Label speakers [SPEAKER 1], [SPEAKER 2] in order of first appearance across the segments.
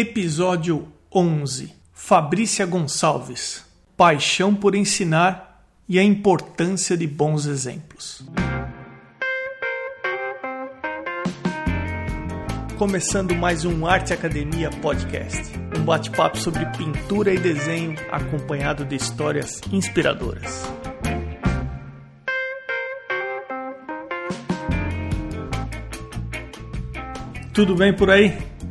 [SPEAKER 1] Episódio 11 Fabrícia Gonçalves Paixão por ensinar e a importância de bons exemplos. Começando mais um Arte Academia Podcast, um bate-papo sobre pintura e desenho acompanhado de histórias inspiradoras. Tudo bem por aí?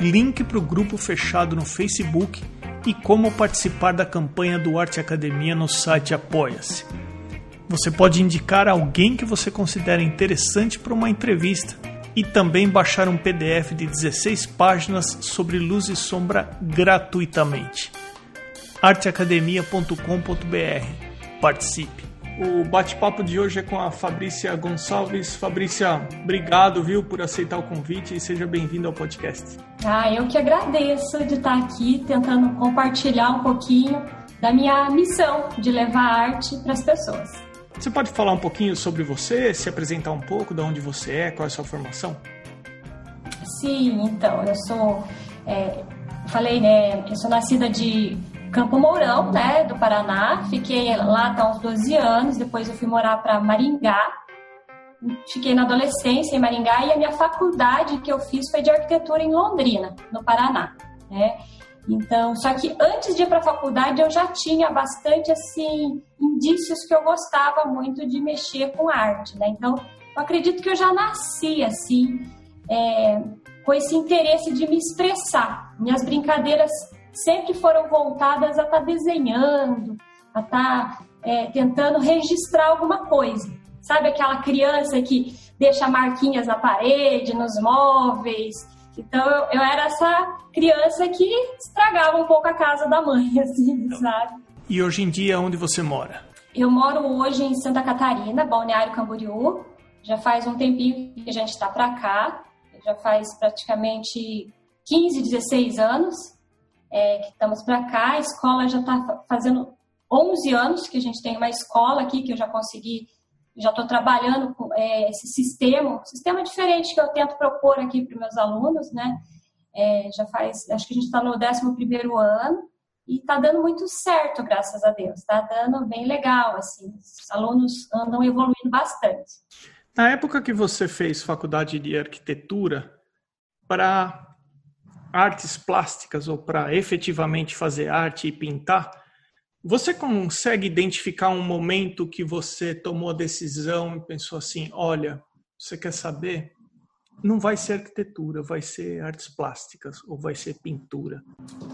[SPEAKER 1] link para o grupo fechado no Facebook e como participar da campanha do Arte Academia no site Apoia-se. Você pode indicar alguém que você considera interessante para uma entrevista e também baixar um PDF de 16 páginas sobre luz e sombra gratuitamente. arteacademia.com.br. Participe! O bate-papo de hoje é com a Fabrícia Gonçalves. Fabrícia, obrigado, viu, por aceitar o convite e seja bem-vindo ao podcast.
[SPEAKER 2] Ah, eu que agradeço de estar aqui tentando compartilhar um pouquinho da minha missão de levar arte para as pessoas.
[SPEAKER 1] Você pode falar um pouquinho sobre você, se apresentar um pouco, de onde você é, qual é a sua formação?
[SPEAKER 2] Sim, então, eu sou, é, falei, né, eu sou nascida de Campo Mourão, né, do Paraná. Fiquei lá até uns 12 anos, depois eu fui morar para Maringá. Fiquei na adolescência em Maringá e a minha faculdade que eu fiz foi de arquitetura em Londrina, no Paraná, né? Então, só que antes de ir para a faculdade eu já tinha bastante assim indícios que eu gostava muito de mexer com arte, né? Então, eu acredito que eu já nasci assim é, com esse interesse de me expressar. Minhas brincadeiras sempre foram voltadas a estar tá desenhando, a estar tá, é, tentando registrar alguma coisa. Sabe aquela criança que deixa marquinhas na parede, nos móveis? Então eu, eu era essa criança que estragava um pouco a casa da mãe, assim, sabe?
[SPEAKER 1] E hoje em dia, onde você mora?
[SPEAKER 2] Eu moro hoje em Santa Catarina, Balneário Camboriú. Já faz um tempinho que a gente está para cá. Já faz praticamente 15, 16 anos é, que estamos para cá. A escola já está fazendo 11 anos que a gente tem uma escola aqui que eu já consegui, já estou trabalhando com é, esse sistema, um sistema diferente que eu tento propor aqui para meus alunos, né? É, já faz, acho que a gente está no 11 primeiro ano e está dando muito certo, graças a Deus. Está dando bem legal, assim. Os alunos andam evoluindo bastante.
[SPEAKER 1] Na época que você fez faculdade de arquitetura, para artes plásticas ou para efetivamente fazer arte e pintar, você consegue identificar um momento que você tomou a decisão e pensou assim: olha, você quer saber? Não vai ser arquitetura, vai ser artes plásticas ou vai ser pintura?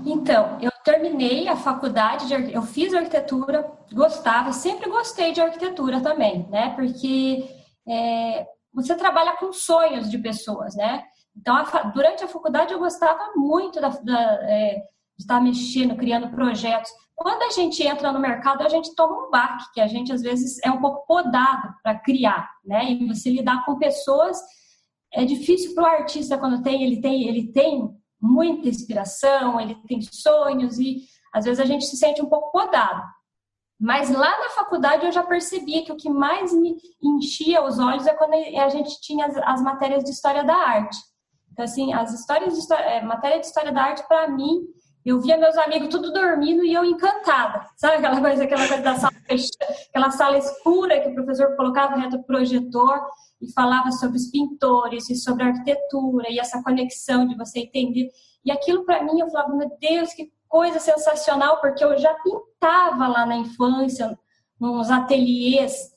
[SPEAKER 2] Então, eu terminei a faculdade, de, eu fiz arquitetura, gostava, sempre gostei de arquitetura também, né? Porque é, você trabalha com sonhos de pessoas, né? Então, a, durante a faculdade, eu gostava muito da, da, é, de estar mexendo, criando projetos. Quando a gente entra no mercado, a gente toma um baque, que a gente às vezes é um pouco podado para criar, né? E você lidar com pessoas é difícil para o artista quando tem ele tem ele tem muita inspiração, ele tem sonhos e às vezes a gente se sente um pouco podado. Mas lá na faculdade eu já percebi que o que mais me enchia os olhos é quando a gente tinha as, as matérias de história da arte. Então, assim, as histórias de história, é, matéria de história da arte, para mim, eu via meus amigos tudo dormindo e eu encantada. Sabe aquela coisa, aquela coisa da sala aquela sala escura que o professor colocava reto projetor e falava sobre os pintores e sobre a arquitetura e essa conexão de você entender. E aquilo para mim, eu falava, meu Deus, que coisa sensacional, porque eu já pintava lá na infância, nos ateliês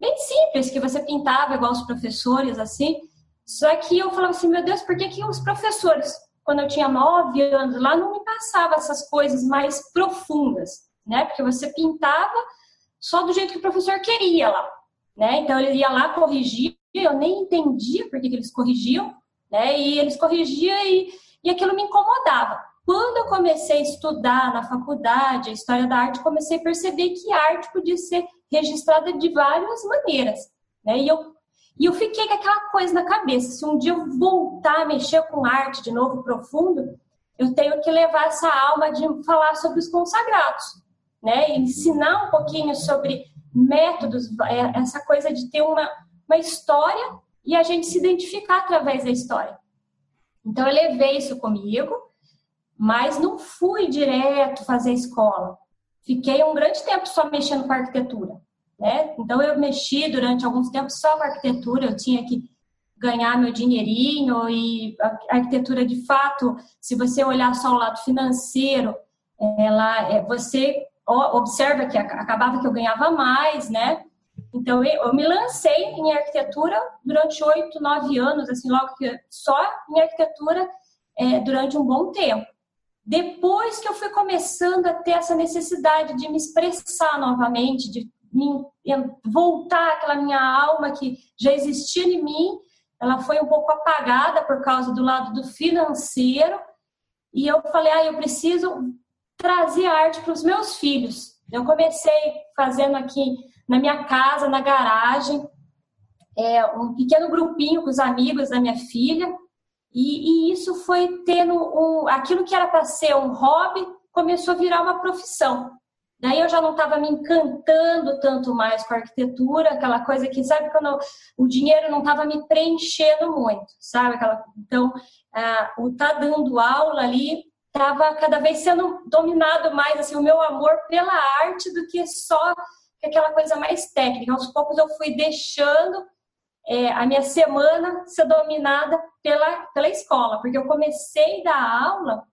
[SPEAKER 2] bem simples, que você pintava igual os professores, assim. Só que eu falava assim, meu Deus, por que, que os professores, quando eu tinha nove anos lá, não me passavam essas coisas mais profundas, né? Porque você pintava só do jeito que o professor queria lá, né? Então ele ia lá corrigir, eu nem entendia por que, que eles corrigiam, né? E eles corrigiam e, e aquilo me incomodava. Quando eu comecei a estudar na faculdade a história da arte, comecei a perceber que a arte podia ser registrada de várias maneiras. Né? E, eu, e eu fiquei com aquela coisa na cabeça: se um dia eu voltar a mexer com arte de novo profundo, eu tenho que levar essa alma de falar sobre os consagrados, né? ensinar um pouquinho sobre métodos, é, essa coisa de ter uma, uma história e a gente se identificar através da história. Então eu levei isso comigo, mas não fui direto fazer escola. Fiquei um grande tempo só mexendo com arquitetura, né? Então eu mexi durante alguns tempos só com arquitetura, eu tinha que ganhar meu dinheirinho e a arquitetura de fato, se você olhar só o lado financeiro, ela é, você observa que acabava que eu ganhava mais, né? Então eu me lancei em arquitetura durante oito, nove anos, assim, logo que só em arquitetura é, durante um bom tempo. Depois que eu fui começando a ter essa necessidade de me expressar novamente, de voltar aquela minha alma que já existia em mim, ela foi um pouco apagada por causa do lado do financeiro. E eu falei, ah, eu preciso trazer arte para os meus filhos. Eu comecei fazendo aqui na minha casa, na garagem, é, um pequeno grupinho com os amigos da minha filha. E, e isso foi tendo um, aquilo que era para ser um hobby começou a virar uma profissão. Daí eu já não estava me encantando tanto mais com a arquitetura, aquela coisa que, sabe, quando o dinheiro não estava me preenchendo muito, sabe? Aquela, então, ah, o tá dando aula ali estava cada vez sendo dominado mais, assim, o meu amor pela arte do que só aquela coisa mais técnica. Aos poucos eu fui deixando é, a minha semana ser dominada pela, pela escola, porque eu comecei a dar aula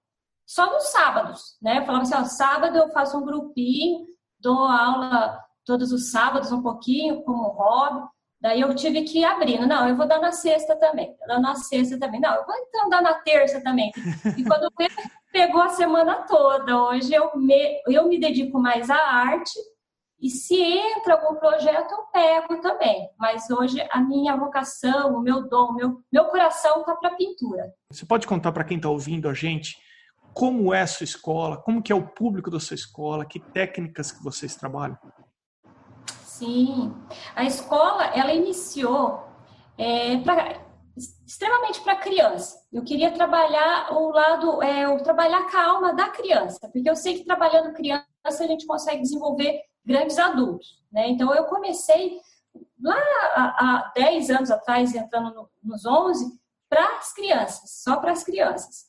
[SPEAKER 2] só nos sábados, né? Eu falava assim, ó, sábado eu faço um grupinho, dou aula todos os sábados um pouquinho, como hobby. Daí eu tive que ir abrindo. Não, eu vou dar na sexta também. Dar na sexta também. Não, eu vou então dar na terça também. E quando pegou a semana toda. Hoje eu me, eu me dedico mais à arte e se entra algum projeto, eu pego também. Mas hoje a minha vocação, o meu dom, meu, meu coração está para pintura.
[SPEAKER 1] Você pode contar para quem está ouvindo a gente como é a sua escola, como que é o público da sua escola, que técnicas que vocês trabalham?
[SPEAKER 2] Sim, a escola ela iniciou é, pra, extremamente para criança. Eu queria trabalhar o lado, é, o trabalhar com a alma da criança, porque eu sei que trabalhando criança a gente consegue desenvolver grandes adultos. Né? Então, eu comecei lá há, 10 anos atrás, entrando no, nos 11, para as crianças, só para as crianças.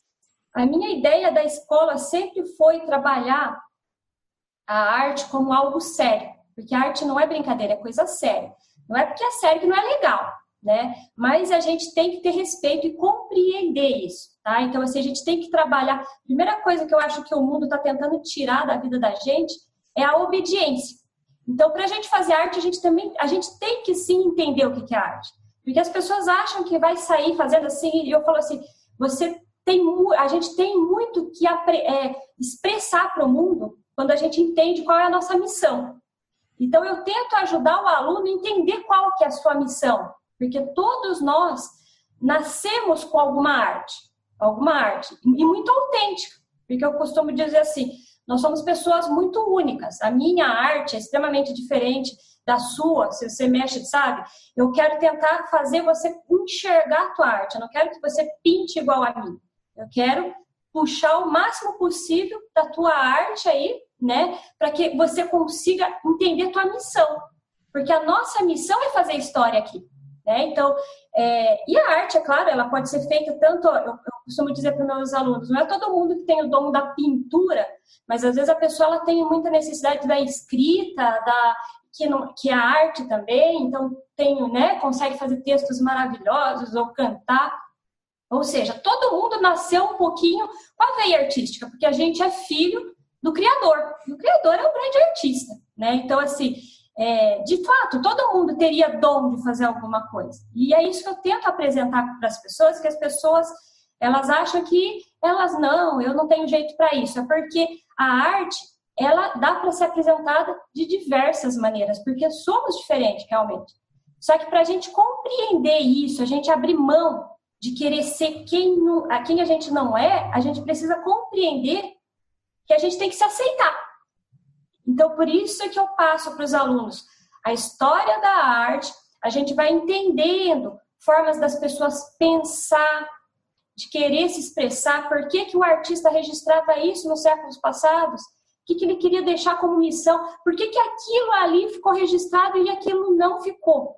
[SPEAKER 2] A minha ideia da escola sempre foi trabalhar a arte como algo sério, porque a arte não é brincadeira, é coisa séria. Não é porque é sério que não é legal, né? Mas a gente tem que ter respeito e compreender isso, tá? Então, assim, a gente tem que trabalhar. Primeira coisa que eu acho que o mundo está tentando tirar da vida da gente é a obediência. Então, para a gente fazer arte, a gente também, a gente tem que sim entender o que é arte, porque as pessoas acham que vai sair fazendo assim. E eu falo assim, você tem, a gente tem muito que é, expressar para o mundo quando a gente entende qual é a nossa missão. Então, eu tento ajudar o aluno a entender qual que é a sua missão, porque todos nós nascemos com alguma arte, alguma arte, e muito autêntica, porque eu costumo dizer assim, nós somos pessoas muito únicas. A minha arte é extremamente diferente da sua, se você mexe, sabe? Eu quero tentar fazer você enxergar a tua arte. Eu não quero que você pinte igual a mim. Eu quero puxar o máximo possível da tua arte aí, né, para que você consiga entender tua missão. Porque a nossa missão é fazer história aqui. Né? Então, é, e a arte, é claro, ela pode ser feita tanto, eu, eu costumo dizer para meus alunos, não é todo mundo que tem o dom da pintura, mas às vezes a pessoa ela tem muita necessidade da escrita, da que, não, que a arte também, então tem, né, consegue fazer textos maravilhosos ou cantar. Ou seja, todo mundo nasceu um pouquinho com a veia artística, porque a gente é filho do Criador. E o Criador é um grande artista, né? Então, assim, é, de fato, todo mundo teria dom de fazer alguma coisa. E é isso que eu tento apresentar para as pessoas, que as pessoas elas acham que elas não, eu não tenho jeito para isso. É porque a arte ela dá para ser apresentada de diversas maneiras, porque somos diferentes realmente. Só que para a gente compreender isso, a gente abrir mão de querer ser quem, a quem a gente não é, a gente precisa compreender que a gente tem que se aceitar. Então, por isso é que eu passo para os alunos a história da arte, a gente vai entendendo formas das pessoas pensar, de querer se expressar, por que, que o artista registrava isso nos séculos passados, o que, que ele queria deixar como missão, por que, que aquilo ali ficou registrado e aquilo não ficou.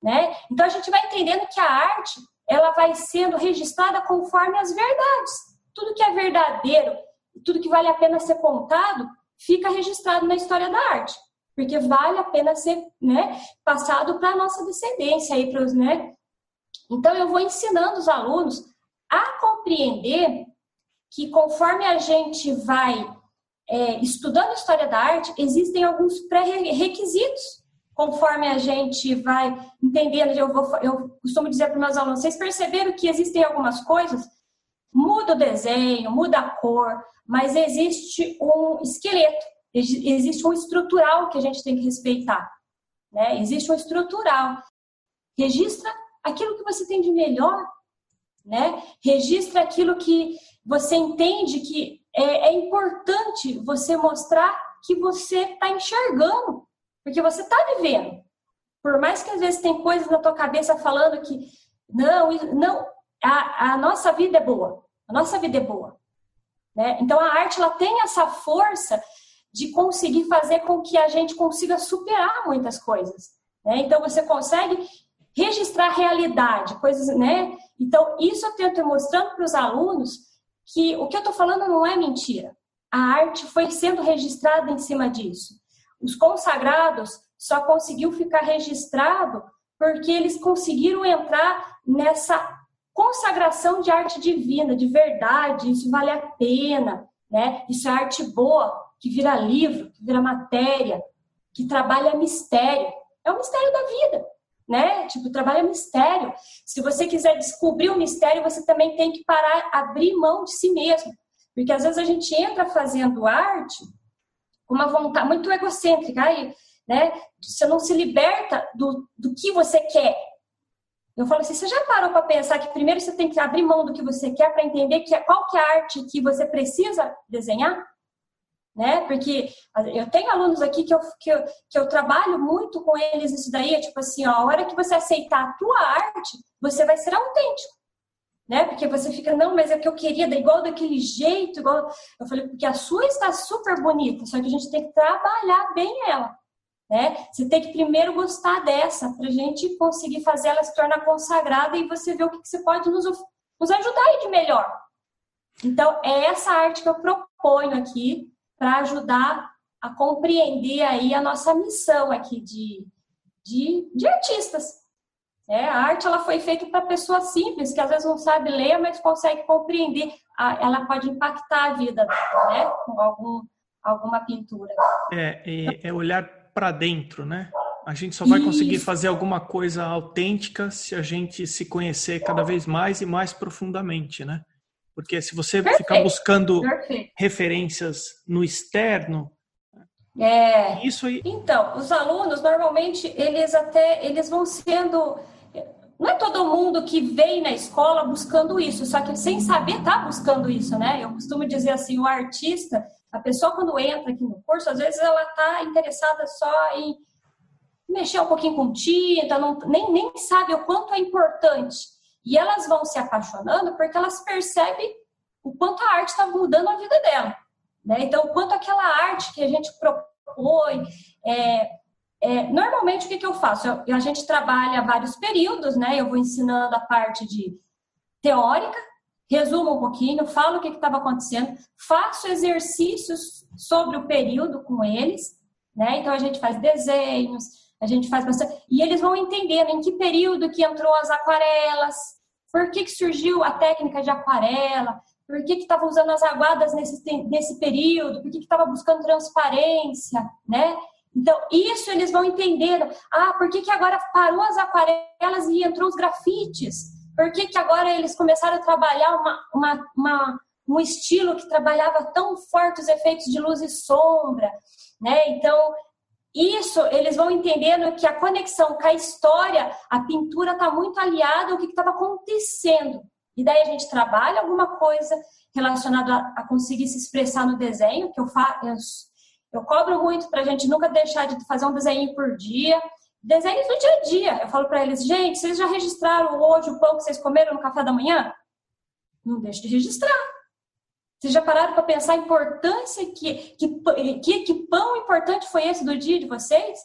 [SPEAKER 2] Né? Então a gente vai entendendo que a arte ela vai sendo registrada conforme as verdades. Tudo que é verdadeiro, tudo que vale a pena ser contado, fica registrado na história da arte, porque vale a pena ser né, passado para a nossa descendência aí para os, né? Então eu vou ensinando os alunos a compreender que conforme a gente vai é, estudando história da arte, existem alguns pré-requisitos conforme a gente vai entendendo, eu, vou, eu costumo dizer para meus alunos, vocês perceberam que existem algumas coisas, muda o desenho, muda a cor, mas existe um esqueleto, existe um estrutural que a gente tem que respeitar, né? Existe um estrutural. Registra aquilo que você tem de melhor, né? Registra aquilo que você entende que é, é importante você mostrar que você está enxergando, porque você está vivendo. Por mais que às vezes tem coisas na tua cabeça falando que não, não, a, a nossa vida é boa. A nossa vida é boa. Né? Então a arte ela tem essa força de conseguir fazer com que a gente consiga superar muitas coisas. Né? Então você consegue registrar realidade, coisas, né? Então isso eu tento ir mostrando para os alunos que o que eu estou falando não é mentira. A arte foi sendo registrada em cima disso. Os consagrados só conseguiu ficar registrado porque eles conseguiram entrar nessa consagração de arte divina, de verdade, isso vale a pena, né? Isso é arte boa, que vira livro, que vira matéria, que trabalha mistério. É o mistério da vida, né? Tipo, trabalha mistério. Se você quiser descobrir o mistério, você também tem que parar, abrir mão de si mesmo. Porque às vezes a gente entra fazendo arte uma vontade muito egocêntrica, aí, né? Você não se liberta do, do que você quer. Eu falo assim, você já parou para pensar que primeiro você tem que abrir mão do que você quer para entender que, é, qual que é a arte que você precisa desenhar? Né? Porque eu tenho alunos aqui que eu, que eu, que eu trabalho muito com eles isso daí, é tipo assim, ó, a hora que você aceitar a tua arte, você vai ser autêntico né? Porque você fica, não, mas é que eu queria, igual daquele jeito, igual. Eu falei, porque a sua está super bonita, só que a gente tem que trabalhar bem ela, né? Você tem que primeiro gostar dessa, para a gente conseguir fazer ela se tornar consagrada e você ver o que, que você pode nos, nos ajudar aí de melhor. Então, é essa arte que eu proponho aqui para ajudar a compreender aí a nossa missão aqui de, de, de artistas, é, a arte ela foi feita para pessoas simples, que às vezes não sabe ler, mas consegue compreender. Ela pode impactar a vida, né? Com algum, alguma pintura.
[SPEAKER 1] É, é, é olhar para dentro, né? A gente só vai Isso. conseguir fazer alguma coisa autêntica se a gente se conhecer cada vez mais e mais profundamente, né? Porque se você Perfeito. ficar buscando Perfeito. referências no externo,
[SPEAKER 2] é. Isso aí. Então, os alunos normalmente eles até eles vão sendo não é todo mundo que vem na escola buscando isso, só que sem saber tá buscando isso, né? Eu costumo dizer assim, o artista, a pessoa quando entra aqui no curso, às vezes ela tá interessada só em mexer um pouquinho com tinta, não, nem, nem sabe o quanto é importante. E elas vão se apaixonando porque elas percebem o quanto a arte está mudando a vida dela. Né? Então, o quanto aquela arte que a gente propõe, é, é, normalmente, o que, que eu faço? Eu, a gente trabalha vários períodos, né? Eu vou ensinando a parte de teórica, resumo um pouquinho, falo o que estava acontecendo, faço exercícios sobre o período com eles, né? Então, a gente faz desenhos, a gente faz bastante... E eles vão entendendo em que período que entrou as aquarelas, por que, que surgiu a técnica de aquarela, por que estava usando as aguadas nesse, nesse período, por que estava buscando transparência, né? Então, isso eles vão entender. Ah, por que, que agora parou as aquarelas e entrou os grafites? Por que, que agora eles começaram a trabalhar uma, uma, uma, um estilo que trabalhava tão forte os efeitos de luz e sombra? Né? Então, isso eles vão entendendo que a conexão com a história, a pintura está muito aliada ao que estava acontecendo. E daí a gente trabalha alguma coisa relacionada a, conseguir se expressar no desenho, que eu faço. Eu cobro muito para a gente nunca deixar de fazer um desenho por dia. Desenhos do dia a dia. Eu falo para eles, gente, vocês já registraram hoje o pão que vocês comeram no café da manhã? Não deixe de registrar. Vocês já pararam para pensar a importância que, que, que, que pão importante foi esse do dia de vocês?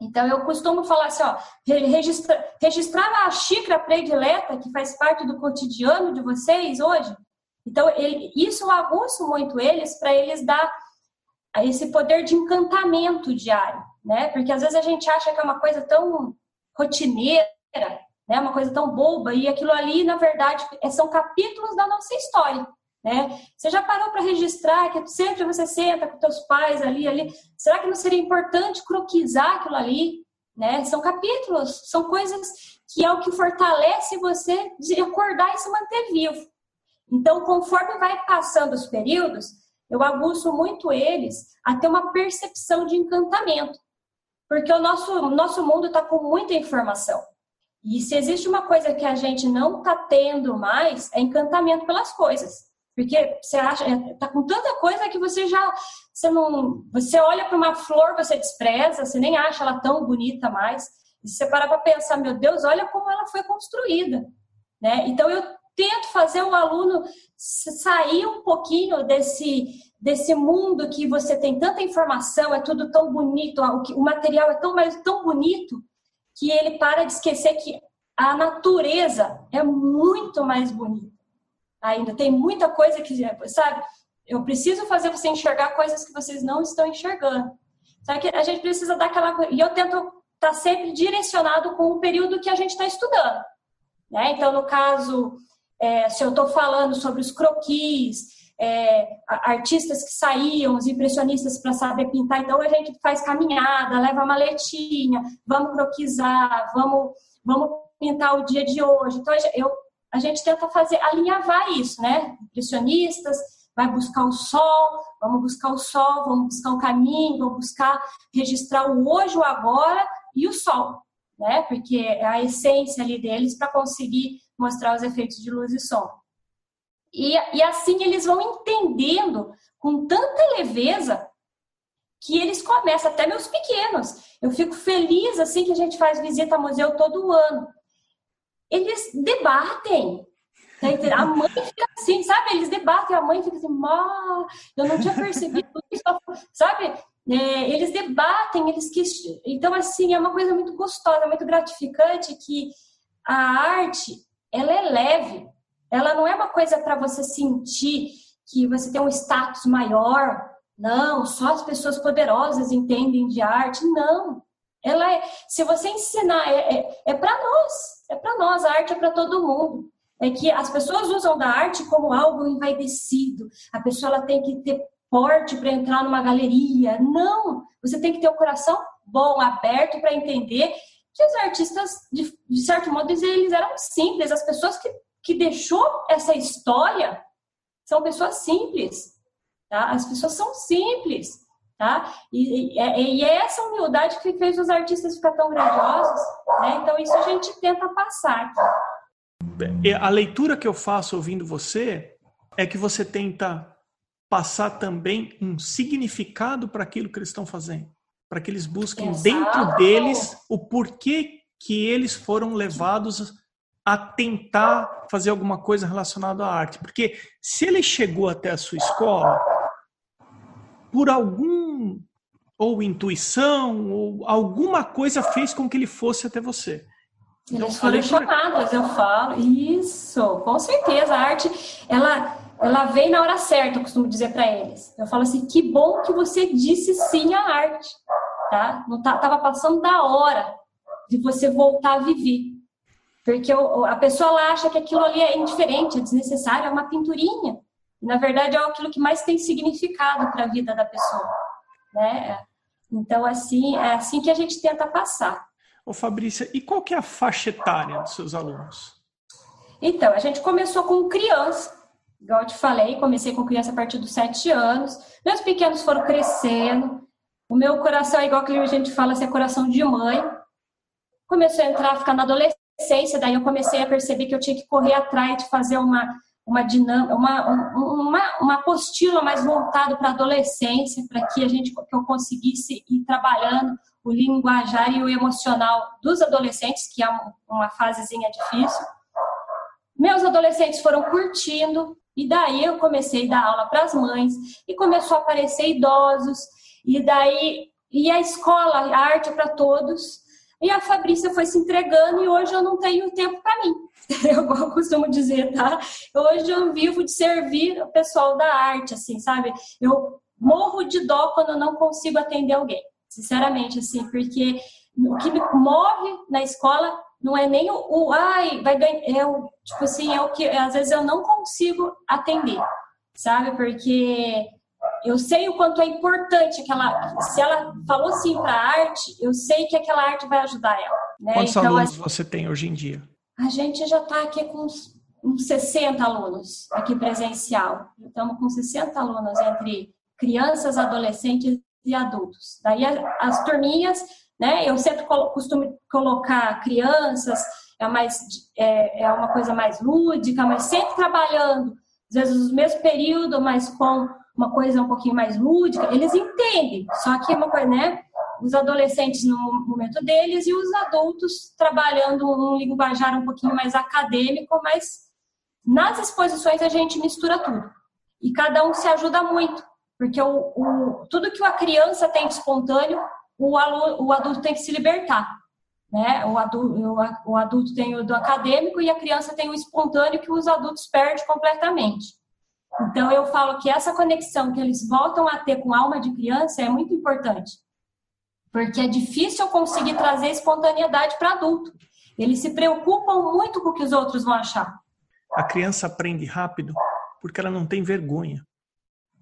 [SPEAKER 2] Então, eu costumo falar assim, ó, registra, registrar a xícara predileta que faz parte do cotidiano de vocês hoje. Então, ele, isso eu aguço muito eles para eles dar esse poder de encantamento diário, né? Porque às vezes a gente acha que é uma coisa tão rotineira, né? Uma coisa tão boba e aquilo ali, na verdade, são capítulos da nossa história. Né? Você já parou para registrar que sempre você senta com seus pais ali, ali? Será que não seria importante croquisar aquilo ali? Né? São capítulos, são coisas que é o que fortalece você de acordar e se manter vivo. Então, conforme vai passando os períodos, eu aguço muito eles a ter uma percepção de encantamento. Porque o nosso, nosso mundo está com muita informação. E se existe uma coisa que a gente não está tendo mais, é encantamento pelas coisas. Porque você acha, é, tá com tanta coisa que você já você não, você olha para uma flor, você despreza, você nem acha ela tão bonita mais. E você para para pensar, meu Deus, olha como ela foi construída, né? Então eu tento fazer o aluno sair um pouquinho desse desse mundo que você tem tanta informação, é tudo tão bonito, o, material é tão tão bonito que ele para de esquecer que a natureza é muito mais bonita ainda. Tem muita coisa que, sabe? Eu preciso fazer você enxergar coisas que vocês não estão enxergando. Sabe que a gente precisa dar aquela. E eu tento estar tá sempre direcionado com o período que a gente está estudando. Né? Então, no caso, é, se eu estou falando sobre os croquis, é, artistas que saíam, os impressionistas para saber pintar, então a gente faz caminhada, leva maletinha, vamos croquisar, vamos, vamos pintar o dia de hoje. Então, eu a gente tenta fazer, alinhavar isso, né? Impressionistas, vai buscar o sol, vamos buscar o sol, vamos buscar o caminho, vamos buscar registrar o hoje, o agora e o sol, né? Porque é a essência ali deles para conseguir mostrar os efeitos de luz e som. E, e assim eles vão entendendo com tanta leveza que eles começam, até meus pequenos. Eu fico feliz assim que a gente faz visita ao museu todo ano eles debatem. Tá a mãe fica assim, sabe? Eles debatem, a mãe fica assim, eu não tinha percebido isso, sabe? É, eles debatem, eles questionam. Então, assim, é uma coisa muito gostosa, muito gratificante que a arte, ela é leve. Ela não é uma coisa para você sentir que você tem um status maior. Não, só as pessoas poderosas entendem de arte. Não. Ela é, se você ensinar, é, é, é para nós, é para nós, a arte é para todo mundo. É que as pessoas usam da arte como algo envaidecido. A pessoa ela tem que ter porte para entrar numa galeria. Não! Você tem que ter o coração bom, aberto para entender que os artistas, de, de, certo modo, eles eram simples. As pessoas que, que deixou essa história são pessoas simples. Tá? As pessoas são simples. Tá? E, e, e, é essa humildade que fez os artistas ficar tão grandiosos, né? Então isso a gente tenta passar.
[SPEAKER 1] A leitura que eu faço ouvindo você é que você tenta passar também um significado para aquilo que eles estão fazendo, para que eles busquem Exato. dentro deles o porquê que eles foram levados a tentar fazer alguma coisa relacionada à arte. Porque se ele chegou até a sua escola, por algum ou intuição ou alguma coisa fez com que ele fosse até você.
[SPEAKER 2] Então, Eles foram chamados, eu falo. Isso, com certeza. A arte, ela, ela vem na hora certa, eu costumo dizer para eles. Eu falo assim, que bom que você disse sim à arte. Tá? Não tá, tava passando da hora de você voltar a viver. Porque a pessoa acha que aquilo ali é indiferente, é desnecessário, é uma pinturinha na verdade, é aquilo que mais tem significado para a vida da pessoa, né? Então, assim, é assim que a gente tenta passar.
[SPEAKER 1] Ô Fabrícia, e qual que é a faixa etária dos seus alunos?
[SPEAKER 2] Então, a gente começou com criança, igual eu te falei, comecei com criança a partir dos sete anos. Meus pequenos foram crescendo, o meu coração é igual que a gente fala, assim, é coração de mãe. Começou a entrar, ficar na adolescência, daí eu comecei a perceber que eu tinha que correr atrás de fazer uma uma dinâmica, uma, uma, uma apostila mais voltada para a adolescência, para que a gente que eu conseguisse ir trabalhando o linguajar e o emocional dos adolescentes, que é uma fasezinha difícil. Meus adolescentes foram curtindo, e daí eu comecei a dar aula para as mães, e começou a aparecer idosos, e daí e a escola, a arte é para todos. E a Fabrícia foi se entregando e hoje eu não tenho tempo para mim. Eu costumo dizer, tá? Hoje eu vivo de servir o pessoal da arte, assim, sabe? Eu morro de dó quando não consigo atender alguém, sinceramente, assim, porque o que me move na escola não é nem o, o ai, vai ganhar, é o, tipo assim, é o que às vezes eu não consigo atender, sabe? Porque eu sei o quanto é importante aquela. Se ela falou sim para a arte, eu sei que aquela arte vai ajudar ela. Né?
[SPEAKER 1] Quantos então, alunos a, você tem hoje em dia?
[SPEAKER 2] A gente já está aqui com uns, uns 60 alunos aqui presencial. Estamos com 60 alunos entre crianças, adolescentes e adultos. Daí as turminhas, né? Eu sempre costumo colocar crianças, é, mais, é, é uma coisa mais lúdica, mas sempre trabalhando, às vezes no mesmo período, mas com uma coisa um pouquinho mais lúdica, eles entendem. Só que é uma coisa, né? Os adolescentes no momento deles e os adultos trabalhando um linguajar um pouquinho mais acadêmico, mas nas exposições a gente mistura tudo. E cada um se ajuda muito, porque o, o tudo que a criança tem de espontâneo, o, aluno, o adulto tem que se libertar. Né? O, adulto, o, adulto tem o do acadêmico e a criança tem o espontâneo que os adultos perdem completamente. Então, eu falo que essa conexão que eles voltam a ter com a alma de criança é muito importante. Porque é difícil conseguir trazer espontaneidade para adulto. Eles se preocupam muito com o que os outros vão achar.
[SPEAKER 1] A criança aprende rápido porque ela não tem vergonha.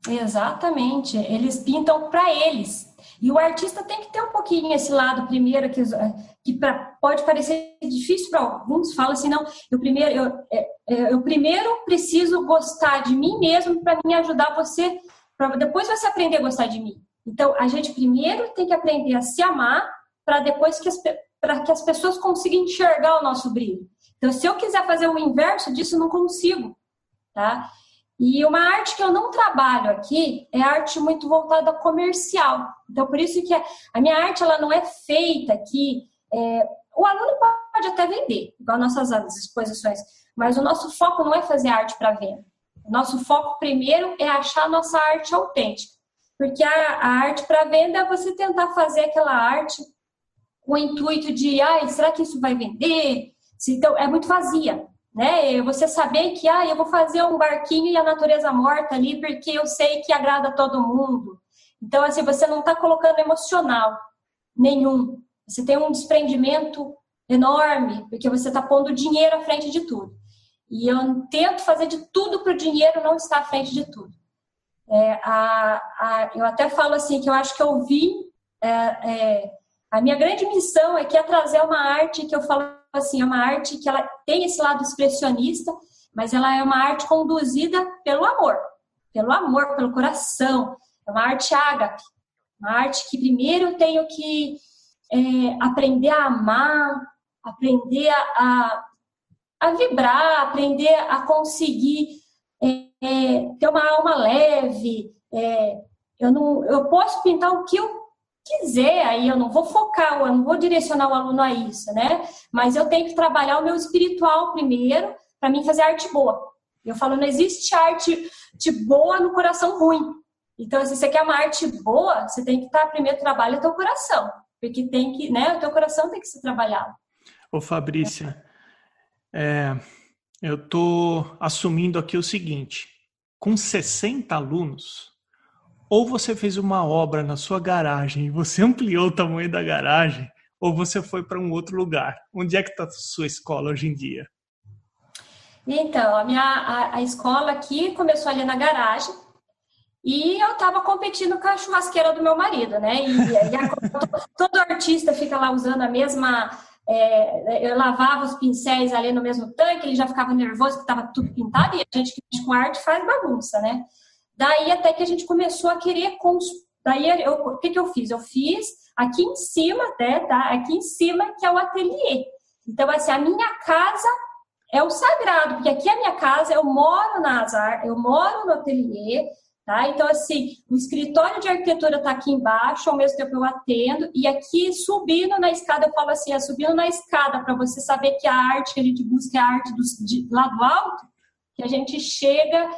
[SPEAKER 2] Exatamente. Eles pintam para eles. E o artista tem que ter um pouquinho esse lado primeiro que, que pra, pode parecer difícil para alguns. Fala assim, não, eu primeiro, eu, é, é, eu primeiro preciso gostar de mim mesmo para me ajudar você, para depois você aprender a gostar de mim. Então, a gente primeiro tem que aprender a se amar para depois que as, para que as pessoas consigam enxergar o nosso brilho. Então, se eu quiser fazer o inverso disso, não consigo, tá? E uma arte que eu não trabalho aqui é arte muito voltada comercial. Então, por isso que a minha arte ela não é feita aqui. É, o aluno pode até vender, igual nossas exposições, mas o nosso foco não é fazer arte para venda. O nosso foco primeiro é achar a nossa arte autêntica. Porque a, a arte para venda é você tentar fazer aquela arte com o intuito de, ai, será que isso vai vender? Então, é muito vazia né? Você saber que ah, eu vou fazer um barquinho e a natureza morta ali porque eu sei que agrada todo mundo. Então, assim, você não está colocando emocional nenhum. Você tem um desprendimento enorme porque você está pondo dinheiro à frente de tudo. E eu tento fazer de tudo para o dinheiro não estar à frente de tudo. É, a, a, eu até falo assim que eu acho que eu vi é, é, a minha grande missão é que é trazer uma arte que eu falo assim, é uma arte que ela tem esse lado expressionista, mas ela é uma arte conduzida pelo amor, pelo amor, pelo coração. É uma arte ágape, uma arte que primeiro eu tenho que é, aprender a amar, aprender a, a, vibrar, aprender a conseguir é, é, ter uma alma leve. É, eu, não, eu posso pintar o que eu quiser, aí eu não vou focar, eu não vou direcionar o aluno a isso, né? Mas eu tenho que trabalhar o meu espiritual primeiro para mim fazer arte boa. Eu falo, não existe arte de boa no coração ruim. Então, se você quer uma arte boa, você tem que estar primeiro trabalho o teu coração, porque tem que, né? O teu coração tem que ser trabalhado.
[SPEAKER 1] Ô, Fabrícia, é, eu tô assumindo aqui o seguinte: com 60 alunos, ou você fez uma obra na sua garagem e você ampliou o tamanho da garagem, ou você foi para um outro lugar. Onde é que está a sua escola hoje em dia?
[SPEAKER 2] Então, a minha a, a escola aqui começou ali na garagem e eu estava competindo com a churrasqueira do meu marido, né? E, e a, todo artista fica lá usando a mesma. É, eu lavava os pincéis ali no mesmo tanque, ele já ficava nervoso que estava tudo pintado e a gente que com arte faz bagunça, né? Daí até que a gente começou a querer daí eu, o que, que eu fiz? Eu fiz aqui em cima, até, tá? Aqui em cima, que é o ateliê. Então, assim, a minha casa é o sagrado, porque aqui é a minha casa, eu moro na Azar, eu moro no ateliê, tá? Então, assim, o escritório de arquitetura está aqui embaixo, ao mesmo tempo eu atendo, e aqui subindo na escada, eu falo assim, é subindo na escada, para você saber que a arte que a gente busca é a arte do, de, lá do alto, que a gente chega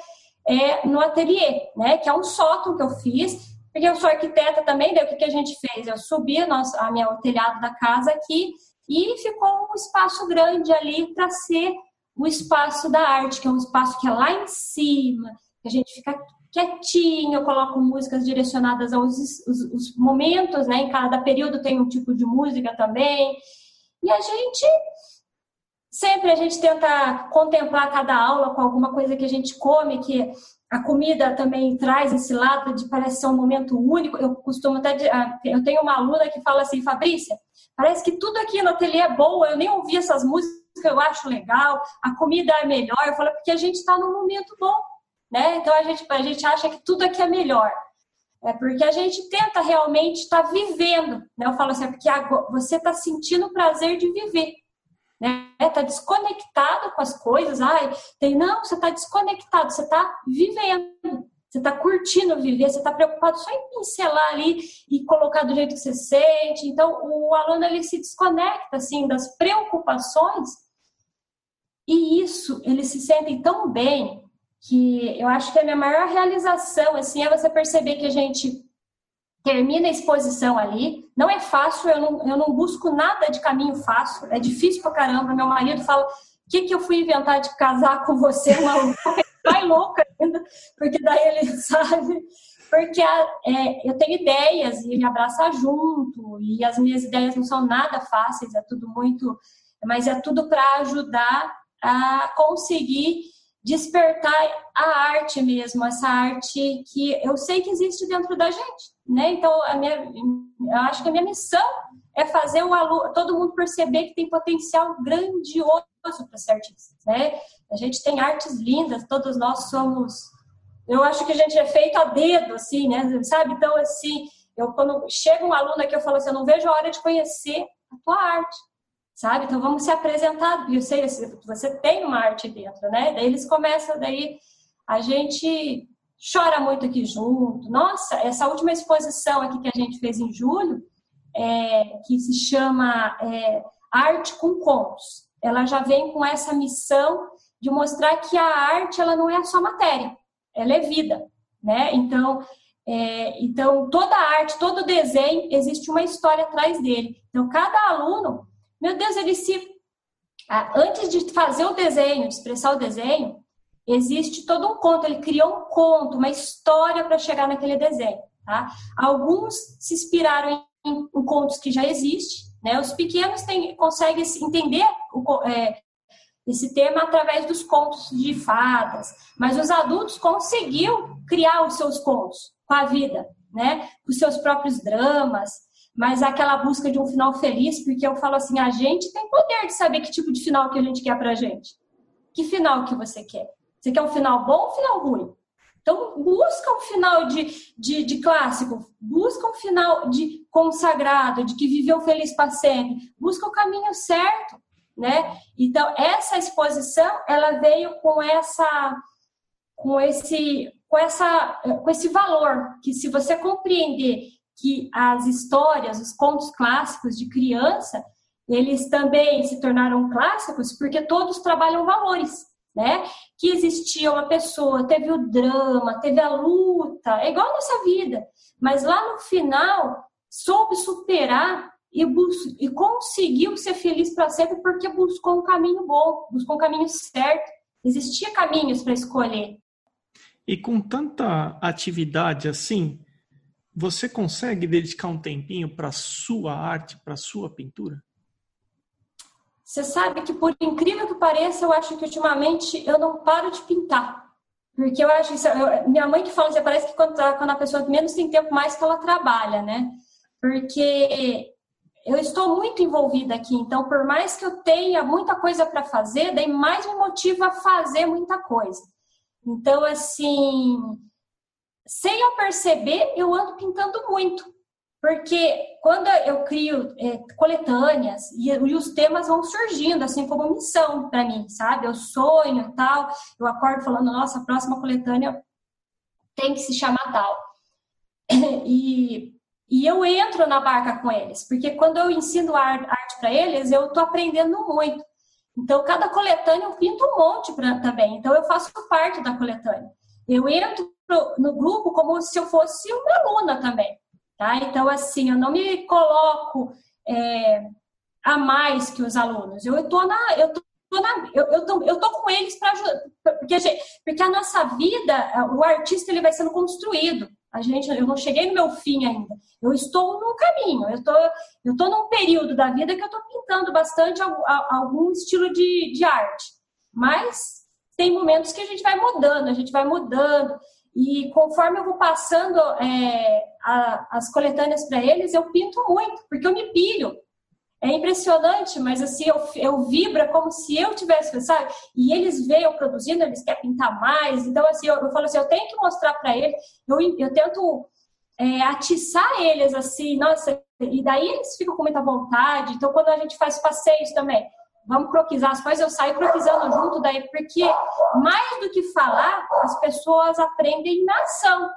[SPEAKER 2] é, no ateliê, né? Que é um sótão que eu fiz, porque eu sou arquiteta também, daí o que, que a gente fez? Eu subi nosso, a minha, o telhado da casa aqui e ficou um espaço grande ali para ser o espaço da arte, que é um espaço que é lá em cima, que a gente fica quietinho, eu coloco músicas direcionadas aos os, os momentos, né? Em cada período tem um tipo de música também. E a gente sempre a gente tenta contemplar cada aula com alguma coisa que a gente come, que a comida também traz esse lado de parece ser um momento único. Eu costumo até. Ah, eu tenho uma aluna que fala assim, Fabrícia, parece que tudo aqui no ateliê é bom, eu nem ouvi essas músicas, eu acho legal, a comida é melhor. Eu falo, porque a gente está num momento bom, né? Então a gente, a gente acha que tudo aqui é melhor. É porque a gente tenta realmente estar tá vivendo, né? Eu falo assim, é porque você está sentindo o prazer de viver né? Tá desconectado com as coisas. Ai, tem não, você está desconectado, você está vivendo. Você está curtindo viver, você está preocupado só em pincelar ali e colocar do jeito que você sente. Então, o aluno ele se desconecta assim das preocupações e isso eles se sentem tão bem que eu acho que a minha maior realização assim é você perceber que a gente termina a exposição ali. Não é fácil, eu não, eu não busco nada de caminho fácil, é difícil pra caramba. Meu marido fala: o que, que eu fui inventar de casar com você? Uma vai louca ainda, porque daí ele sabe. Porque a, é, eu tenho ideias e ele abraça junto, e as minhas ideias não são nada fáceis, é tudo muito. Mas é tudo para ajudar a conseguir despertar a arte mesmo, essa arte que eu sei que existe dentro da gente, né? Então, a minha, eu acho que a minha missão é fazer o aluno, todo mundo perceber que tem potencial grandioso para ser artista, né? A gente tem artes lindas, todos nós somos. Eu acho que a gente é feito a dedo, assim, né? Sabe? Então, assim, eu quando chega um aluno aqui, eu falo assim, eu não vejo a hora de conhecer a tua arte sabe? Então vamos se apresentar, eu sei, você tem uma arte dentro, né? Daí eles começam, daí a gente chora muito aqui junto. Nossa, essa última exposição aqui que a gente fez em julho, é, que se chama é, Arte com Contos, ela já vem com essa missão de mostrar que a arte ela não é só matéria, ela é vida, né? Então é, então toda arte, todo desenho existe uma história atrás dele. Então cada aluno meu Deus, ele se. Antes de fazer o desenho, de expressar o desenho, existe todo um conto. Ele criou um conto, uma história para chegar naquele desenho. Tá? Alguns se inspiraram em, em contos que já existem. Né? Os pequenos conseguem entender o, é, esse tema através dos contos de fadas, mas os adultos conseguiu criar os seus contos com a vida, né? os seus próprios dramas mas aquela busca de um final feliz, porque eu falo assim, a gente tem poder de saber que tipo de final que a gente quer pra gente. Que final que você quer? Você quer um final bom ou um final ruim? Então, busca um final de, de, de, clássico, busca um final de consagrado, de que viveu feliz para sempre, busca o caminho certo, né? Então, essa exposição, ela veio com essa, com esse, com essa, com esse valor, que se você compreender que as histórias, os contos clássicos de criança, eles também se tornaram clássicos porque todos trabalham valores, né? Que existia uma pessoa, teve o drama, teve a luta, é igual a nossa vida, mas lá no final soube superar e, e conseguiu ser feliz para sempre porque buscou um caminho bom, buscou um caminho certo. Existia caminhos para escolher.
[SPEAKER 1] E com tanta atividade assim, você consegue dedicar um tempinho para sua arte, para sua pintura?
[SPEAKER 2] Você sabe que, por incrível que pareça, eu acho que ultimamente eu não paro de pintar. Porque eu acho isso. Eu, minha mãe que fala assim, parece que quando, quando a pessoa menos tem tempo, mais que ela trabalha, né? Porque eu estou muito envolvida aqui, então, por mais que eu tenha muita coisa para fazer, daí mais me motiva a fazer muita coisa. Então, assim, sem eu perceber, eu ando pintando muito. Porque quando eu crio é, coletâneas e, e, os temas vão surgindo, assim como missão para mim, sabe? Eu sonho tal, eu acordo falando, nossa, a próxima coletânea tem que se chamar tal. E, e eu entro na barca com eles, porque quando eu ensino arte para eles, eu estou aprendendo muito. Então, cada coletânea eu pinto um monte pra, também. Então, eu faço parte da coletânea. Eu entro no grupo como se eu fosse uma aluna também. Tá? Então, assim, eu não me coloco é, a mais que os alunos. Eu estou na. Eu tô eu, eu, tô, eu tô com eles para ajudar, porque, porque a nossa vida, o artista ele vai sendo construído. A gente, eu não cheguei no meu fim ainda. Eu estou no caminho. Eu tô, eu tô num período da vida que eu estou pintando bastante algum estilo de, de arte. Mas tem momentos que a gente vai mudando, a gente vai mudando. E conforme eu vou passando é, a, as coletâneas para eles, eu pinto muito, porque eu me pilho. É impressionante, mas assim, eu, eu vibro como se eu tivesse, sabe? E eles veem eu produzindo, eles querem pintar mais. Então, assim, eu, eu falo assim, eu tenho que mostrar para eles, eu, eu tento é, atiçar eles, assim, nossa, e daí eles ficam com muita vontade. Então, quando a gente faz passeios também, vamos croquisar as coisas, eu saio croquisando junto daí, porque mais do que falar, as pessoas aprendem na ação,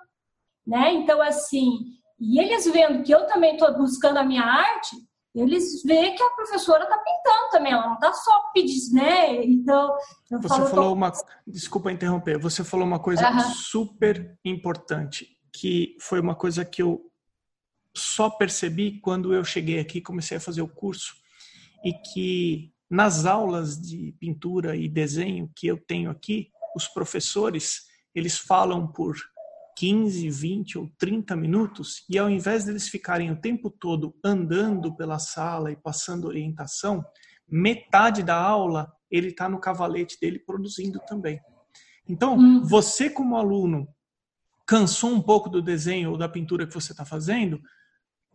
[SPEAKER 2] né? Então, assim, e eles vendo que eu também estou buscando a minha arte, eles veem que a professora está pintando também, ela não está só pedindo, né? Então,
[SPEAKER 1] eu Você falo, falou tô... uma, desculpa interromper, você falou uma coisa uhum. super importante, que foi uma coisa que eu só percebi quando eu cheguei aqui, comecei a fazer o curso, e que nas aulas de pintura e desenho que eu tenho aqui, os professores, eles falam por 15, 20 ou 30 minutos e ao invés deles ficarem o tempo todo andando pela sala e passando orientação, metade da aula ele está no cavalete dele produzindo também. Então, hum. você como aluno cansou um pouco do desenho ou da pintura que você está fazendo,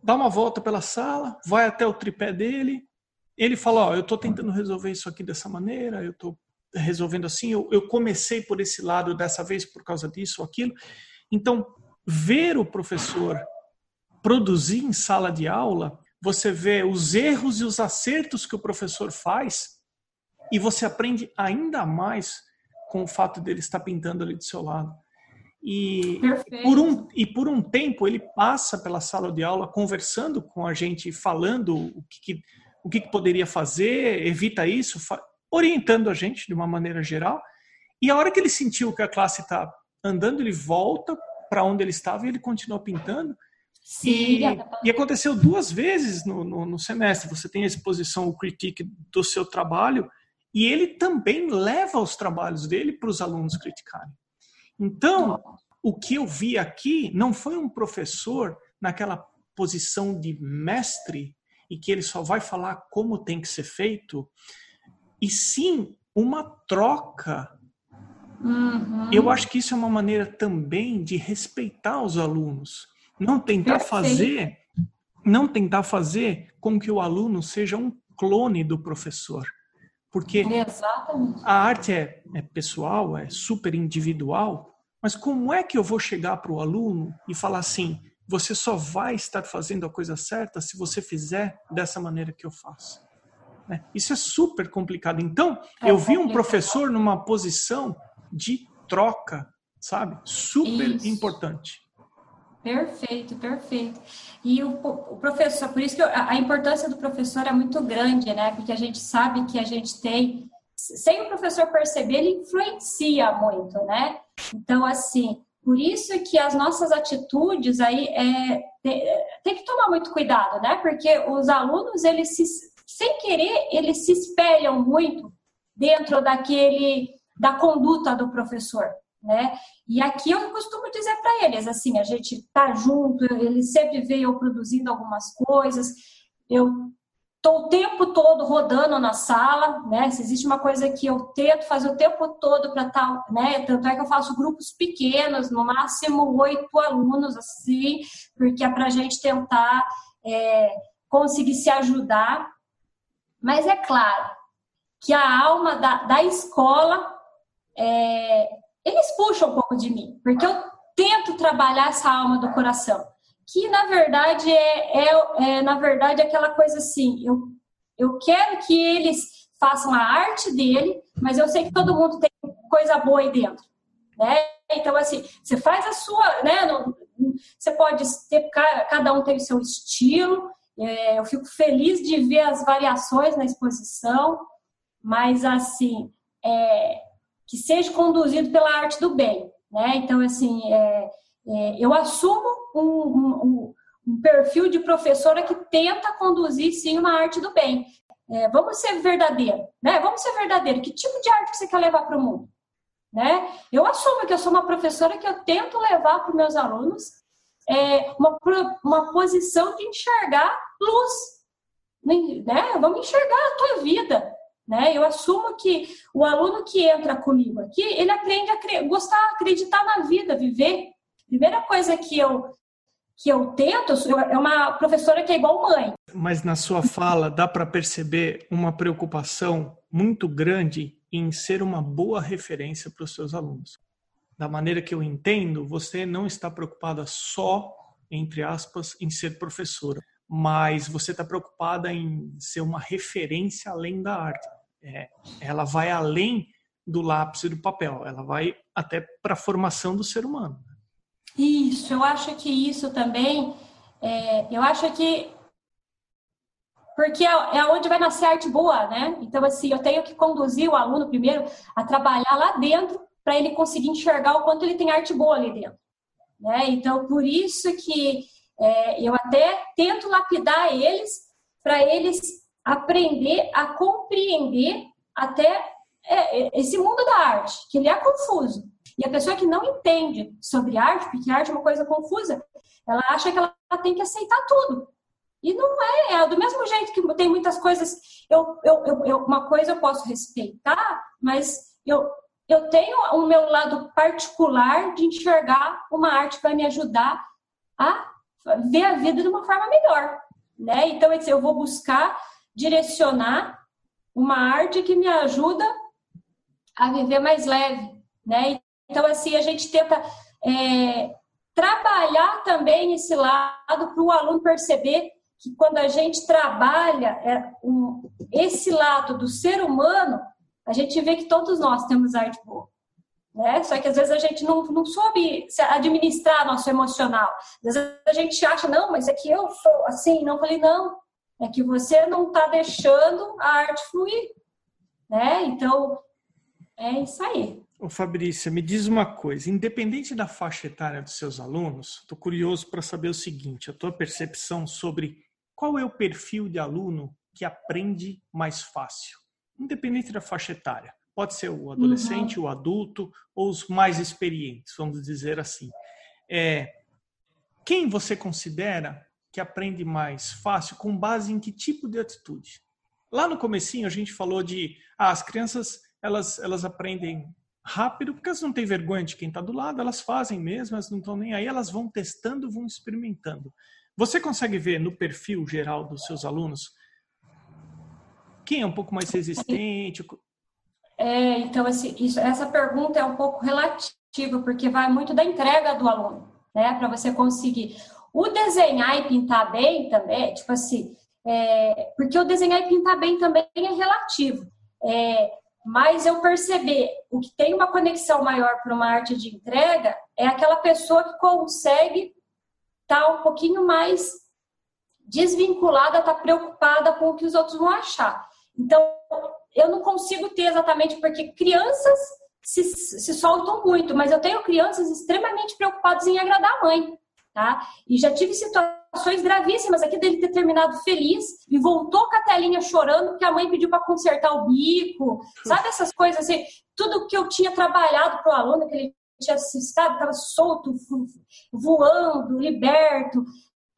[SPEAKER 1] dá uma volta pela sala, vai até o tripé dele, ele fala, ó, eu estou tentando resolver isso aqui dessa maneira, eu estou resolvendo assim, eu, eu comecei por esse lado dessa vez por causa disso ou aquilo. Então, ver o professor produzir em sala de aula, você vê os erros e os acertos que o professor faz e você aprende ainda mais com o fato dele estar pintando ali do seu lado. E por, um, e por um tempo ele passa pela sala de aula conversando com a gente, falando o que, que o que, que poderia fazer, evita isso, orientando a gente de uma maneira geral. E a hora que ele sentiu que a classe está andando, ele volta para onde ele estava e ele continua pintando. Sim. E, e aconteceu duas vezes no, no, no, semestre. Você tem a exposição, o critique do seu trabalho, e ele também leva os trabalhos dele para os alunos criticarem. Então, o que eu vi aqui não foi um professor naquela posição de mestre e que ele só vai falar como tem que ser feito, e sim uma troca. Uhum. Eu acho que isso é uma maneira também de respeitar os alunos, não tentar Perfeito. fazer, não tentar fazer com que o aluno seja um clone do professor, porque Exatamente. a arte é, é pessoal, é super individual, mas como é que eu vou chegar para o aluno e falar assim, você só vai estar fazendo a coisa certa se você fizer dessa maneira que eu faço. Né? Isso é super complicado. Então, é eu vi um professor numa posição de troca, sabe? Super isso. importante.
[SPEAKER 2] Perfeito, perfeito. E o, o, professor, por isso que a, a importância do professor é muito grande, né? Porque a gente sabe que a gente tem, sem o professor perceber, ele influencia muito, né? Então, assim, por isso que as nossas atitudes aí é, tem, que tomar muito cuidado, né? Porque os alunos, eles se, sem querer, eles se espelham muito dentro daquele da conduta do professor, né? E aqui eu costumo dizer para eles assim, a gente tá junto, eles sempre veem eu produzindo algumas coisas, eu Estou o tempo todo rodando na sala, né? Se existe uma coisa que eu tento fazer o tempo todo para tal, né? Tanto é que eu faço grupos pequenos, no máximo oito alunos, assim, porque é para a gente tentar é, conseguir se ajudar. Mas é claro que a alma da, da escola, é, eles puxam um pouco de mim, porque eu tento trabalhar essa alma do coração, que na verdade é, é, é na verdade aquela coisa assim, eu, eu quero que eles façam a arte dele, mas eu sei que todo mundo tem coisa boa aí dentro, né? Então assim, você faz a sua, né? você pode ter cada um tem o seu estilo. É, eu fico feliz de ver as variações na exposição, mas assim é, que seja conduzido pela arte do bem, né? Então assim é, é, eu assumo um, um, um, perfil de professora que tenta conduzir, sim, uma arte do bem. É, vamos ser verdadeiro, né? Vamos ser verdadeiro. Que tipo de arte você quer levar para o mundo? Né? Eu assumo que eu sou uma professora que eu tento levar para os meus alunos é, uma, uma posição de enxergar luz. Né? Vamos enxergar a tua vida. Né? Eu assumo que o aluno que entra comigo aqui, ele aprende a gostar, acreditar na vida, viver primeira coisa que eu que eu tento é uma professora que é igual mãe.
[SPEAKER 1] Mas na sua fala dá para perceber uma preocupação muito grande em ser uma boa referência para os seus alunos. Da maneira que eu entendo, você não está preocupada só, entre aspas, em ser professora, mas você está preocupada em ser uma referência além da arte. É, ela vai além do lápis e do papel, ela vai até para a formação do ser humano.
[SPEAKER 2] Isso, eu acho que isso também, é, eu acho que porque é, é onde vai nascer arte boa, né? Então, assim, eu tenho que conduzir o aluno primeiro a trabalhar lá dentro para ele conseguir enxergar o quanto ele tem arte boa ali dentro. Né? Então, por isso que é, eu até tento lapidar eles para eles aprender a compreender até é, esse mundo da arte, que ele é confuso. E a pessoa que não entende sobre arte, porque arte é uma coisa confusa, ela acha que ela tem que aceitar tudo. E não é, é do mesmo jeito que tem muitas coisas, eu, eu, eu, uma coisa eu posso respeitar, mas eu, eu tenho o meu lado particular de enxergar uma arte que vai me ajudar a ver a vida de uma forma melhor. Né? Então, eu vou buscar direcionar uma arte que me ajuda a viver mais leve. Né? Então, assim, a gente tenta é, trabalhar também esse lado para o aluno perceber que quando a gente trabalha é, um, esse lado do ser humano, a gente vê que todos nós temos arte boa. Né? Só que às vezes a gente não, não soube administrar nosso emocional. Às vezes a gente acha, não, mas é que eu sou assim. Não, falei, não, é que você não está deixando a arte fluir. Né? Então, é isso aí.
[SPEAKER 1] Ô Fabrícia, me diz uma coisa, independente da faixa etária dos seus alunos, estou curioso para saber o seguinte, a tua percepção sobre qual é o perfil de aluno que aprende mais fácil, independente da faixa etária. Pode ser o adolescente, uhum. o adulto ou os mais experientes, vamos dizer assim. É, quem você considera que aprende mais fácil com base em que tipo de atitude? Lá no comecinho a gente falou de ah, as crianças elas, elas aprendem rápido, porque elas não têm vergonha de quem está do lado, elas fazem mesmo, elas não estão nem aí, elas vão testando, vão experimentando. Você consegue ver no perfil geral dos seus alunos quem é um pouco mais resistente?
[SPEAKER 2] É, então, assim, isso, essa pergunta é um pouco relativa, porque vai muito da entrega do aluno, né, para você conseguir. O desenhar e pintar bem também, tipo assim, é, porque o desenhar e pintar bem também é relativo. É, mas eu perceber o que tem uma conexão maior para uma arte de entrega é aquela pessoa que consegue estar tá um pouquinho mais desvinculada, estar tá preocupada com o que os outros vão achar. Então, eu não consigo ter exatamente, porque crianças se, se soltam muito, mas eu tenho crianças extremamente preocupadas em agradar a mãe, tá? E já tive situações situações gravíssimas aqui dele ter terminado feliz e voltou com a telinha chorando porque a mãe pediu para consertar o bico, sabe essas coisas assim, tudo que eu tinha trabalhado para o aluno, que ele tinha estado, estava solto, voando, liberto.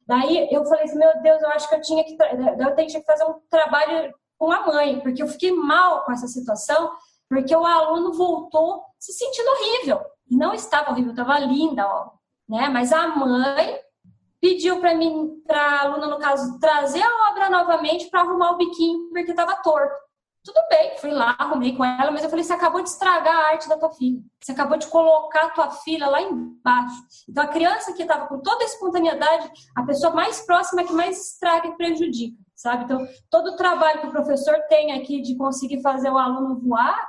[SPEAKER 2] Daí eu falei assim, meu Deus, eu acho que eu tinha que, eu tinha que fazer um trabalho com a mãe, porque eu fiquei mal com essa situação, porque o aluno voltou se sentindo horrível. E não estava horrível, estava linda, ó, né? Mas a mãe pediu para mim, para a aluna, no caso, trazer a obra novamente para arrumar o biquinho, porque estava torto. Tudo bem, fui lá, arrumei com ela, mas eu falei: você acabou de estragar a arte da tua filha. Você acabou de colocar a tua filha lá embaixo. Então, a criança que estava com toda a espontaneidade, a pessoa mais próxima é que mais estraga e prejudica, sabe? Então, todo o trabalho que o professor tem aqui de conseguir fazer o aluno voar,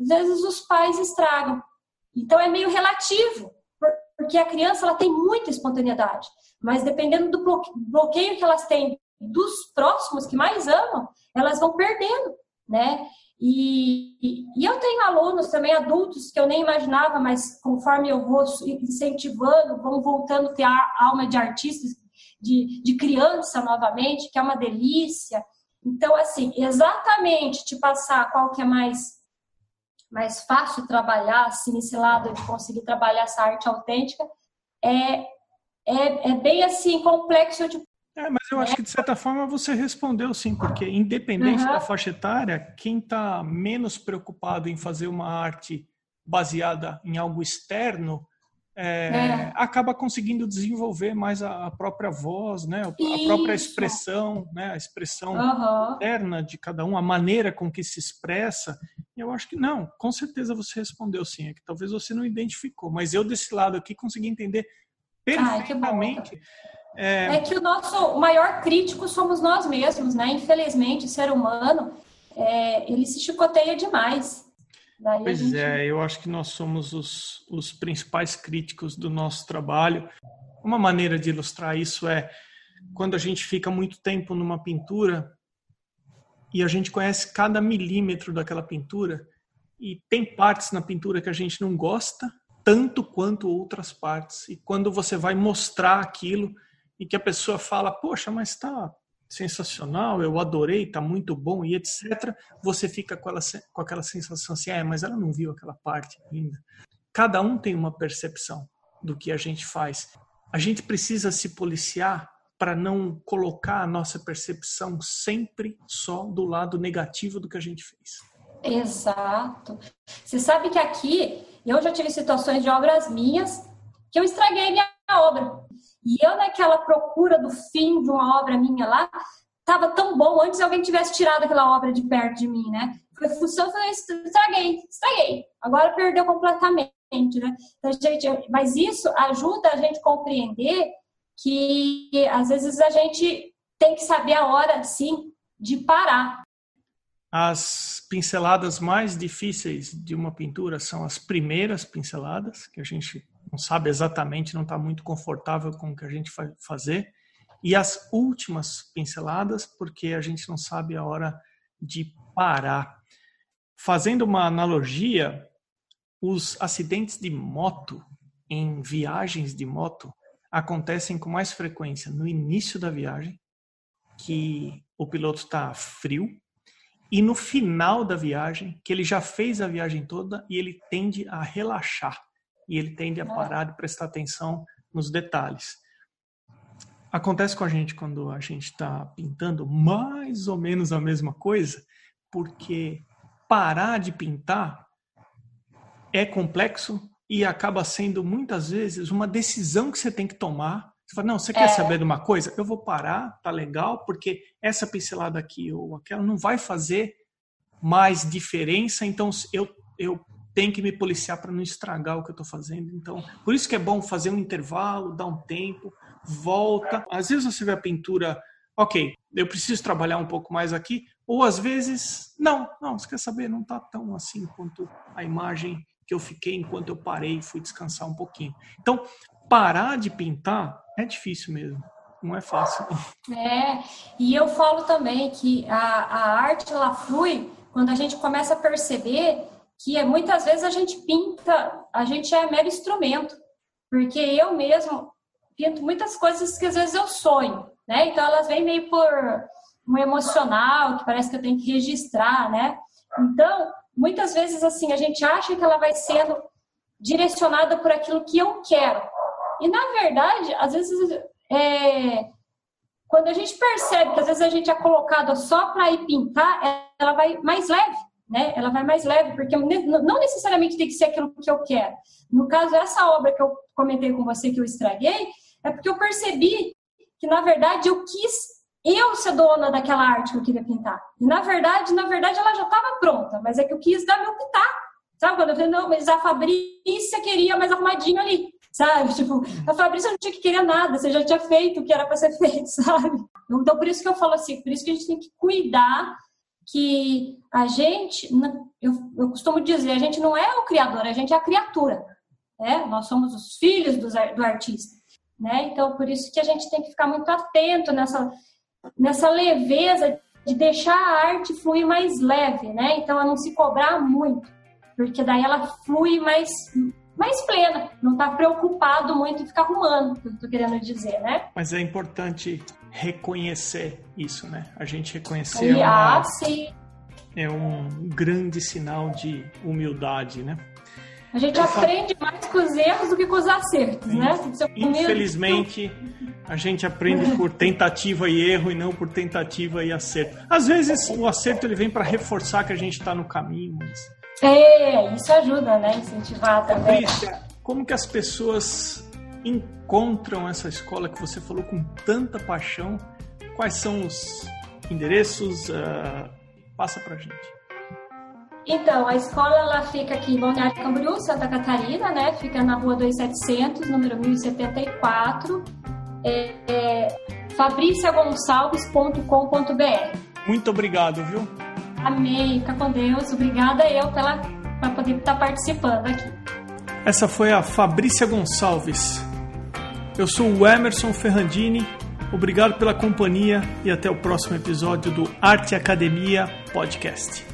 [SPEAKER 2] às vezes os pais estragam. Então, é meio relativo porque a criança ela tem muita espontaneidade, mas dependendo do bloqueio que elas têm dos próximos que mais amam, elas vão perdendo, né? E, e, eu tenho alunos também adultos que eu nem imaginava, mas conforme eu vou incentivando, vão voltando a ter a alma de artistas, de, de criança novamente, que é uma delícia. Então, assim, exatamente te passar qual que é mais mais fácil trabalhar, assim, nesse lado de conseguir trabalhar essa arte autêntica, é, é, é bem assim, complexo de
[SPEAKER 1] é, mas eu acho que de certa forma você respondeu sim, porque independente uhum. da faixa etária, quem está menos preocupado em fazer uma arte baseada em algo externo é, é. acaba conseguindo desenvolver mais a, a própria voz, né? a própria expressão, né? a expressão uhum. interna de cada um, a maneira com que se expressa. Eu acho que não, com certeza você respondeu sim, é que talvez você não identificou, mas eu desse lado aqui consegui entender perfeitamente.
[SPEAKER 2] Ai, é... é... que o nosso maior crítico somos nós mesmos, né? Infelizmente, o ser humano, é, ele se chicoteia demais.
[SPEAKER 1] Daí pois gente... é, eu acho que nós somos os, os principais críticos do nosso trabalho. Uma maneira de ilustrar isso é quando a gente fica muito tempo numa pintura e a gente conhece cada milímetro daquela pintura e tem partes na pintura que a gente não gosta tanto quanto outras partes. E quando você vai mostrar aquilo e que a pessoa fala, poxa, mas tá sensacional, eu adorei, tá muito bom e etc. Você fica com, ela, com aquela sensação assim, é, mas ela não viu aquela parte ainda. Cada um tem uma percepção do que a gente faz. A gente precisa se policiar para não colocar a nossa percepção sempre só do lado negativo do que a gente fez.
[SPEAKER 2] Exato. Você sabe que aqui eu já tive situações de obras minhas que eu estraguei minha obra. E eu, naquela procura do fim de uma obra minha lá, tava tão bom antes alguém tivesse tirado aquela obra de perto de mim, né? Foi função, foi estraguei, estraguei. Agora perdeu completamente, né? Então, gente, mas isso ajuda a gente a compreender que às vezes a gente tem que saber a hora, sim, de parar.
[SPEAKER 1] As pinceladas mais difíceis de uma pintura são as primeiras pinceladas, que a gente não sabe exatamente, não está muito confortável com o que a gente vai fazer. E as últimas pinceladas, porque a gente não sabe a hora de parar. Fazendo uma analogia, os acidentes de moto em viagens de moto acontecem com mais frequência no início da viagem, que o piloto está frio, e no final da viagem, que ele já fez a viagem toda e ele tende a relaxar e ele tende a parar de prestar atenção nos detalhes. Acontece com a gente quando a gente está pintando mais ou menos a mesma coisa, porque parar de pintar é complexo e acaba sendo muitas vezes uma decisão que você tem que tomar. Você fala, não, você quer é. saber de uma coisa? Eu vou parar, tá legal, porque essa pincelada aqui ou aquela não vai fazer mais diferença, então eu, eu tenho que me policiar para não estragar o que eu estou fazendo. Então, por isso que é bom fazer um intervalo, dar um tempo, volta. Às vezes você vê a pintura, ok, eu preciso trabalhar um pouco mais aqui, ou às vezes, não, não, você quer saber, não está tão assim quanto a imagem que eu fiquei enquanto eu parei e fui descansar um pouquinho. Então, parar de pintar é difícil mesmo. Não é fácil.
[SPEAKER 2] É, e eu falo também que a, a arte ela flui quando a gente começa a perceber que é, muitas vezes a gente pinta, a gente é mero instrumento, porque eu mesmo pinto muitas coisas que às vezes eu sonho, né? Então elas vêm meio por um emocional, que parece que eu tenho que registrar, né? Então, muitas vezes assim, a gente acha que ela vai sendo direcionada por aquilo que eu quero. E na verdade, às vezes é, quando a gente percebe que às vezes a gente é colocado só para ir pintar, ela vai mais leve né? Ela vai mais leve, porque não necessariamente tem que ser aquilo que eu quero. No caso, essa obra que eu comentei com você que eu estraguei, é porque eu percebi que, na verdade, eu quis eu ser dona daquela arte que eu queria pintar. E na verdade, na verdade, ela já estava pronta, mas é que eu quis dar meu pitaco. Sabe? Quando eu falei, não, mas a Fabrícia queria mais arrumadinho ali. Sabe? Tipo, a Fabrícia não tinha que querer nada, você já tinha feito o que era para ser feito, sabe? Então, por isso que eu falo assim, por isso que a gente tem que cuidar que a gente, eu, eu costumo dizer, a gente não é o criador, a gente é a criatura. Né? Nós somos os filhos do, do artista. Né? Então, por isso que a gente tem que ficar muito atento nessa, nessa leveza de deixar a arte fluir mais leve, né? Então, a não se cobrar muito, porque daí ela flui mais, mais plena, não está preocupado muito em ficar arrumando, que eu estou querendo dizer, né?
[SPEAKER 1] Mas é importante reconhecer isso, né? A gente reconhecer
[SPEAKER 2] e, uma, ah, sim.
[SPEAKER 1] é um grande sinal de humildade, né?
[SPEAKER 2] A gente Eu aprende falo... mais com os erros do que com os acertos, né?
[SPEAKER 1] Infelizmente, a gente aprende por tentativa e erro e não por tentativa e acerto. Às vezes o acerto ele vem para reforçar que a gente está no caminho. Mas...
[SPEAKER 2] É, isso ajuda, né? Incentivar também.
[SPEAKER 1] Patrícia, como que as pessoas encontram essa escola que você falou com tanta paixão? Quais são os endereços? Uh, passa pra gente.
[SPEAKER 2] Então, a escola ela fica aqui em Balneário Camboriú, Santa Catarina, né? Fica na rua 2700, número 1074. É, é fabriciagonçalves.com.br
[SPEAKER 1] Muito obrigado, viu?
[SPEAKER 2] Amém, fica com Deus. Obrigada eu pela, para poder estar participando aqui.
[SPEAKER 1] Essa foi a Fabrícia Gonçalves. Eu sou o Emerson Ferrandini. Obrigado pela companhia e até o próximo episódio do Arte Academia Podcast.